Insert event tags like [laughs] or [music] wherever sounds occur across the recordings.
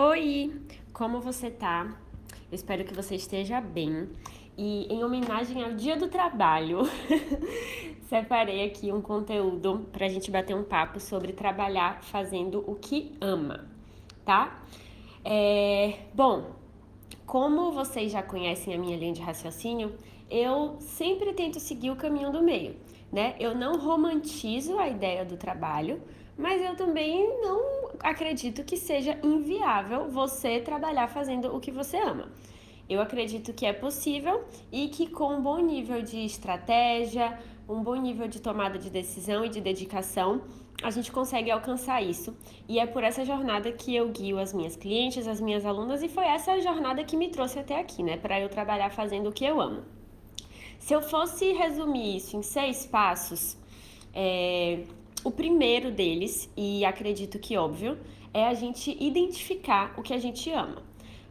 Oi, como você tá? Eu espero que você esteja bem. E em homenagem ao Dia do Trabalho, [laughs] separei aqui um conteúdo para a gente bater um papo sobre trabalhar fazendo o que ama, tá? É, bom, como vocês já conhecem a minha linha de raciocínio, eu sempre tento seguir o caminho do meio, né? Eu não romantizo a ideia do trabalho, mas eu também não acredito que seja inviável você trabalhar fazendo o que você ama. Eu acredito que é possível e que com um bom nível de estratégia, um bom nível de tomada de decisão e de dedicação, a gente consegue alcançar isso. E é por essa jornada que eu guio as minhas clientes, as minhas alunas, e foi essa jornada que me trouxe até aqui, né? Para eu trabalhar fazendo o que eu amo. Se eu fosse resumir isso em seis passos, é, o primeiro deles, e acredito que óbvio, é a gente identificar o que a gente ama.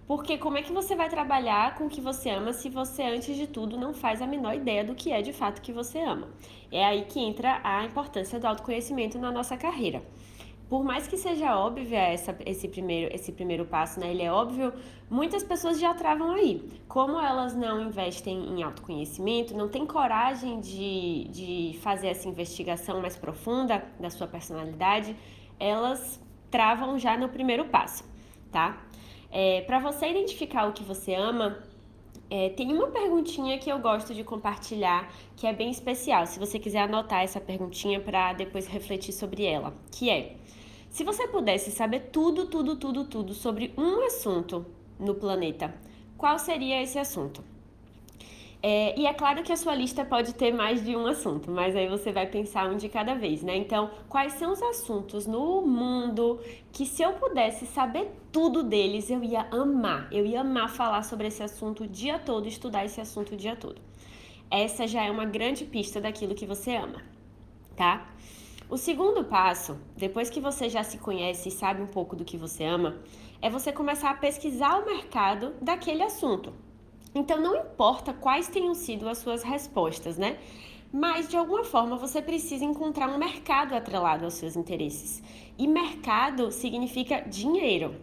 Porque como é que você vai trabalhar com o que você ama se você, antes de tudo, não faz a menor ideia do que é de fato que você ama? É aí que entra a importância do autoconhecimento na nossa carreira por mais que seja óbvia essa, esse, primeiro, esse primeiro passo, né? Ele é óbvio, muitas pessoas já travam aí. Como elas não investem em autoconhecimento, não têm coragem de, de fazer essa investigação mais profunda da sua personalidade, elas travam já no primeiro passo, tá? É, Para você identificar o que você ama, é, tem uma perguntinha que eu gosto de compartilhar que é bem especial. Se você quiser anotar essa perguntinha para depois refletir sobre ela, que é: se você pudesse saber tudo, tudo, tudo, tudo sobre um assunto no planeta, qual seria esse assunto? É, e é claro que a sua lista pode ter mais de um assunto, mas aí você vai pensar um de cada vez, né? Então, quais são os assuntos no mundo que se eu pudesse saber tudo deles, eu ia amar. Eu ia amar falar sobre esse assunto o dia todo, estudar esse assunto o dia todo. Essa já é uma grande pista daquilo que você ama, tá? O segundo passo, depois que você já se conhece e sabe um pouco do que você ama, é você começar a pesquisar o mercado daquele assunto. Então não importa quais tenham sido as suas respostas, né? Mas de alguma forma você precisa encontrar um mercado atrelado aos seus interesses. E mercado significa dinheiro.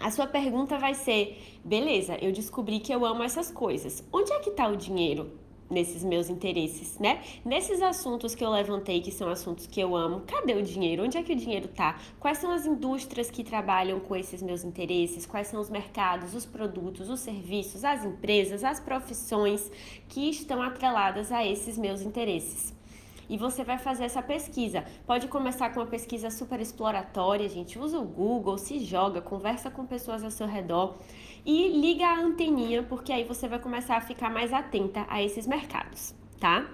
A sua pergunta vai ser: beleza, eu descobri que eu amo essas coisas. Onde é que está o dinheiro? Nesses meus interesses, né? Nesses assuntos que eu levantei, que são assuntos que eu amo, cadê o dinheiro? Onde é que o dinheiro tá? Quais são as indústrias que trabalham com esses meus interesses? Quais são os mercados, os produtos, os serviços, as empresas, as profissões que estão atreladas a esses meus interesses? E você vai fazer essa pesquisa. Pode começar com uma pesquisa super exploratória, gente. Usa o Google, se joga, conversa com pessoas ao seu redor e liga a anteninha, porque aí você vai começar a ficar mais atenta a esses mercados, tá?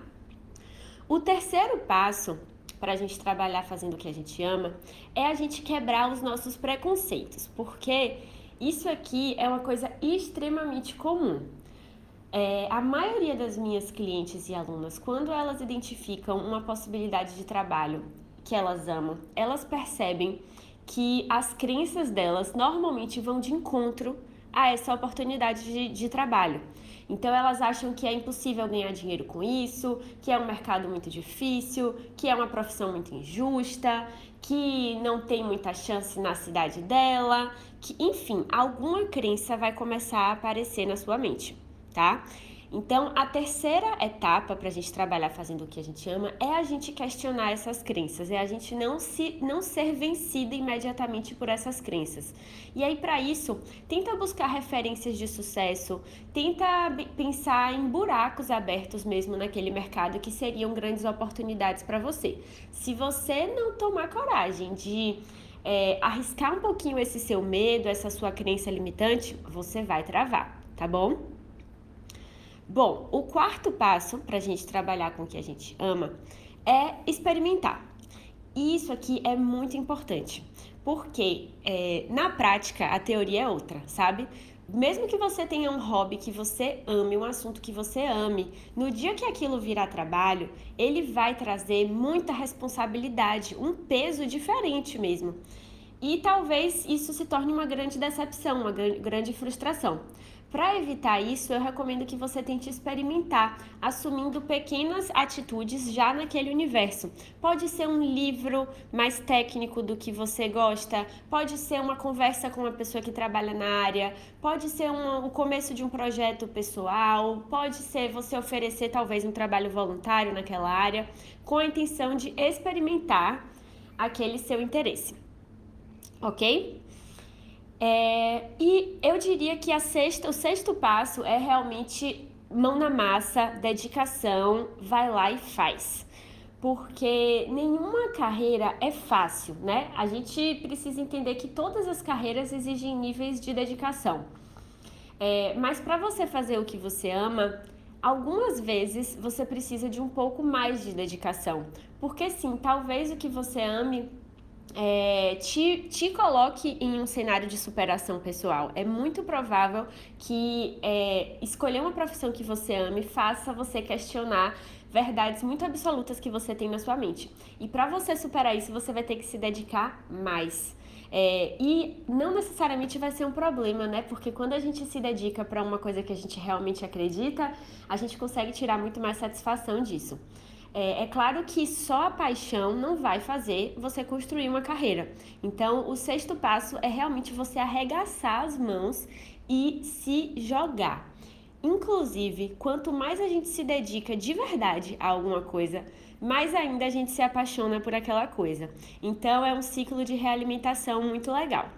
O terceiro passo para a gente trabalhar fazendo o que a gente ama é a gente quebrar os nossos preconceitos, porque isso aqui é uma coisa extremamente comum. É, a maioria das minhas clientes e alunas, quando elas identificam uma possibilidade de trabalho que elas amam, elas percebem que as crenças delas normalmente vão de encontro a essa oportunidade de, de trabalho. Então elas acham que é impossível ganhar dinheiro com isso, que é um mercado muito difícil, que é uma profissão muito injusta, que não tem muita chance na cidade dela, que enfim, alguma crença vai começar a aparecer na sua mente tá? Então, a terceira etapa para a gente trabalhar fazendo o que a gente ama é a gente questionar essas crenças, é a gente não se não ser vencida imediatamente por essas crenças. E aí para isso, tenta buscar referências de sucesso, tenta pensar em buracos abertos mesmo naquele mercado que seriam grandes oportunidades para você. Se você não tomar coragem de é, arriscar um pouquinho esse seu medo, essa sua crença limitante, você vai travar, tá bom? Bom, o quarto passo para a gente trabalhar com o que a gente ama é experimentar. E isso aqui é muito importante, porque é, na prática a teoria é outra, sabe? Mesmo que você tenha um hobby que você ame, um assunto que você ame, no dia que aquilo virar trabalho, ele vai trazer muita responsabilidade, um peso diferente mesmo. e talvez isso se torne uma grande decepção, uma grande frustração. Para evitar isso, eu recomendo que você tente experimentar, assumindo pequenas atitudes já naquele universo. Pode ser um livro mais técnico do que você gosta, pode ser uma conversa com uma pessoa que trabalha na área, pode ser um, o começo de um projeto pessoal, pode ser você oferecer talvez um trabalho voluntário naquela área, com a intenção de experimentar aquele seu interesse. Ok? É, e eu diria que a sexta, o sexto passo é realmente mão na massa, dedicação, vai lá e faz. Porque nenhuma carreira é fácil, né? A gente precisa entender que todas as carreiras exigem níveis de dedicação. É, mas para você fazer o que você ama, algumas vezes você precisa de um pouco mais de dedicação. Porque sim, talvez o que você ame é, te, te coloque em um cenário de superação pessoal. É muito provável que é, escolher uma profissão que você ame faça você questionar verdades muito absolutas que você tem na sua mente. E para você superar isso, você vai ter que se dedicar mais. É, e não necessariamente vai ser um problema, né? Porque quando a gente se dedica para uma coisa que a gente realmente acredita, a gente consegue tirar muito mais satisfação disso. É, é, claro que só a paixão não vai fazer você construir uma carreira. Então, o sexto passo é realmente você arregaçar as mãos e se jogar. Inclusive, quanto mais a gente se dedica de verdade a alguma coisa, mais ainda a gente se apaixona por aquela coisa. Então, é um ciclo de realimentação muito legal.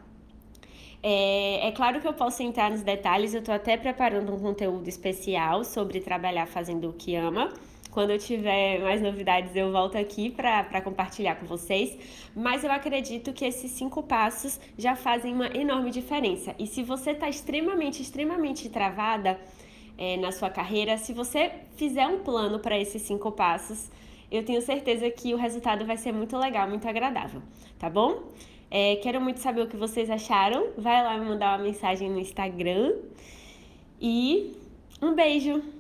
É, é, claro que eu posso entrar nos detalhes, eu estou até preparando um conteúdo especial sobre trabalhar fazendo o que ama. Quando eu tiver mais novidades, eu volto aqui para compartilhar com vocês. Mas eu acredito que esses cinco passos já fazem uma enorme diferença. E se você está extremamente, extremamente travada é, na sua carreira, se você fizer um plano para esses cinco passos, eu tenho certeza que o resultado vai ser muito legal, muito agradável, tá bom? É, quero muito saber o que vocês acharam. Vai lá me mandar uma mensagem no Instagram. E um beijo!